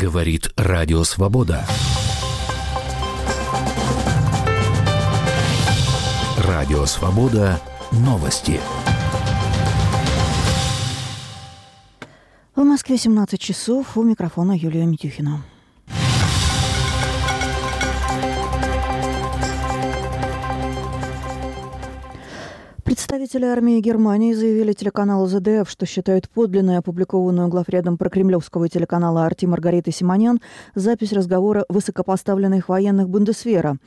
Говорит Радио Свобода. Радио Свобода. Новости. В Москве 17 часов. У микрофона Юлия Митюхина. Представители армии Германии заявили телеканалу ЗДФ, что считают подлинной опубликованную главредом прокремлевского телеканала «Арти» Маргариты Симонян запись разговора высокопоставленных военных Бундесвера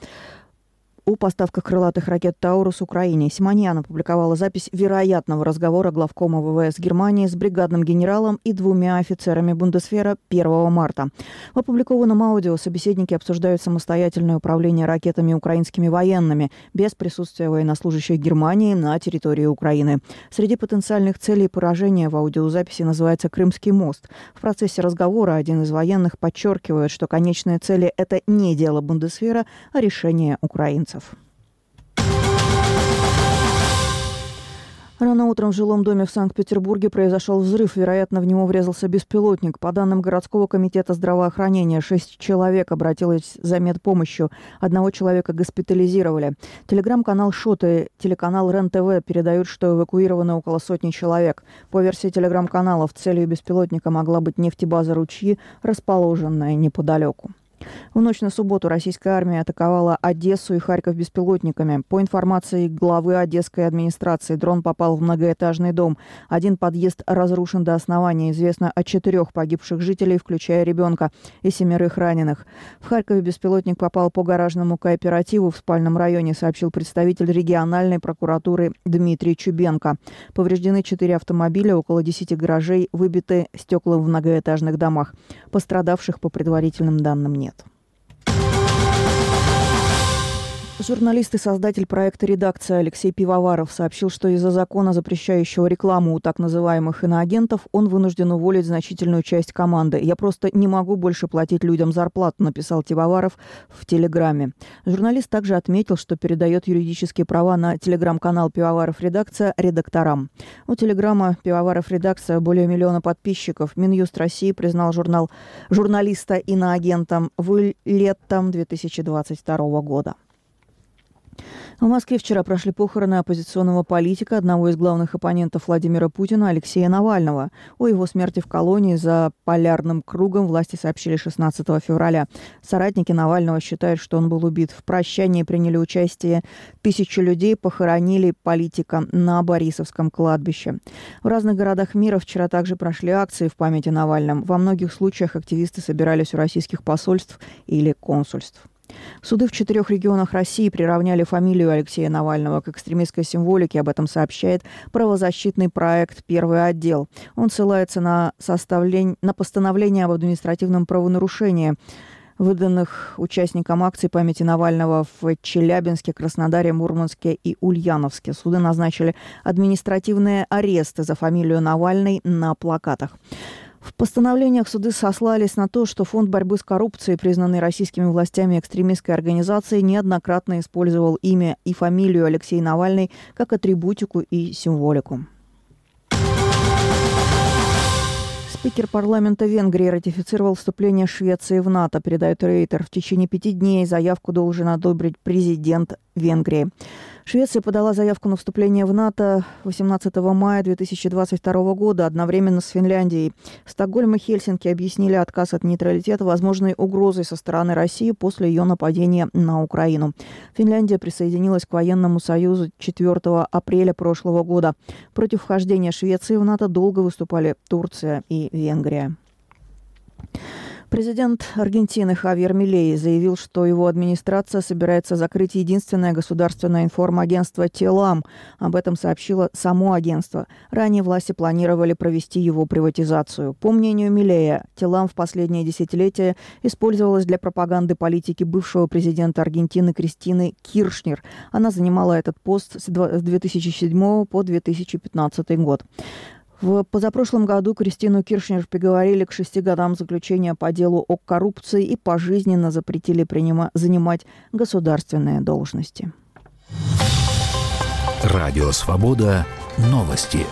о поставках крылатых ракет «Таурус» Украине. Симоньян опубликовала запись вероятного разговора главкома ВВС Германии с бригадным генералом и двумя офицерами Бундесфера 1 марта. В опубликованном аудио собеседники обсуждают самостоятельное управление ракетами украинскими военными без присутствия военнослужащих Германии на территории Украины. Среди потенциальных целей поражения в аудиозаписи называется «Крымский мост». В процессе разговора один из военных подчеркивает, что конечные цели – это не дело Бундесфера, а решение украинцев украинцев. Рано утром в жилом доме в Санкт-Петербурге произошел взрыв. Вероятно, в него врезался беспилотник. По данным городского комитета здравоохранения, шесть человек обратилось за медпомощью. Одного человека госпитализировали. Телеграм-канал Шота и телеканал РЕН-ТВ передают, что эвакуировано около сотни человек. По версии телеграм-каналов, целью беспилотника могла быть нефтебаза «Ручьи», расположенная неподалеку. В ночь на субботу российская армия атаковала Одессу и Харьков беспилотниками. По информации главы Одесской администрации, дрон попал в многоэтажный дом. Один подъезд разрушен до основания. Известно о четырех погибших жителей, включая ребенка, и семерых раненых. В Харькове беспилотник попал по гаражному кооперативу в спальном районе, сообщил представитель региональной прокуратуры Дмитрий Чубенко. Повреждены четыре автомобиля, около десяти гаражей, выбиты стекла в многоэтажных домах. Пострадавших по предварительным данным нет. Журналист и создатель проекта «Редакция» Алексей Пивоваров сообщил, что из-за закона, запрещающего рекламу у так называемых иноагентов, он вынужден уволить значительную часть команды. «Я просто не могу больше платить людям зарплату», написал Пивоваров в Телеграме. Журналист также отметил, что передает юридические права на телеграм-канал «Пивоваров Редакция» редакторам. У Телеграма «Пивоваров Редакция» более миллиона подписчиков. Минюст России признал журнал журналиста иноагентом в летом 2022 года. В Москве вчера прошли похороны оппозиционного политика, одного из главных оппонентов Владимира Путина, Алексея Навального. О его смерти в колонии за полярным кругом власти сообщили 16 февраля. Соратники Навального считают, что он был убит. В прощании приняли участие тысячи людей, похоронили политика на Борисовском кладбище. В разных городах мира вчера также прошли акции в памяти Навальном. Во многих случаях активисты собирались у российских посольств или консульств. Суды в четырех регионах России приравняли фамилию Алексея Навального к экстремистской символике. Об этом сообщает правозащитный проект «Первый отдел». Он ссылается на, составление, на постановление об административном правонарушении выданных участникам акции памяти Навального в Челябинске, Краснодаре, Мурманске и Ульяновске. Суды назначили административные аресты за фамилию Навальный на плакатах. В постановлениях суды сослались на то, что Фонд борьбы с коррупцией, признанный российскими властями экстремистской организацией, неоднократно использовал имя и фамилию Алексей Навальный как атрибутику и символику. Спикер парламента Венгрии ратифицировал вступление Швеции в НАТО, передает Рейтер. В течение пяти дней заявку должен одобрить президент Венгрии. Швеция подала заявку на вступление в НАТО 18 мая 2022 года одновременно с Финляндией. Стокгольм и Хельсинки объяснили отказ от нейтралитета возможной угрозой со стороны России после ее нападения на Украину. Финляндия присоединилась к военному союзу 4 апреля прошлого года. Против вхождения Швеции в НАТО долго выступали Турция и Венгрия. Президент Аргентины Хавьер Милей заявил, что его администрация собирается закрыть единственное государственное информагентство «Телам». Об этом сообщило само агентство. Ранее власти планировали провести его приватизацию. По мнению Милея, «Телам» в последние десятилетия использовалась для пропаганды политики бывшего президента Аргентины Кристины Киршнер. Она занимала этот пост с 2007 по 2015 год. В позапрошлом году Кристину Киршнер приговорили к шести годам заключения по делу о коррупции и пожизненно запретили принима- занимать государственные должности. Радио «Свобода» новости.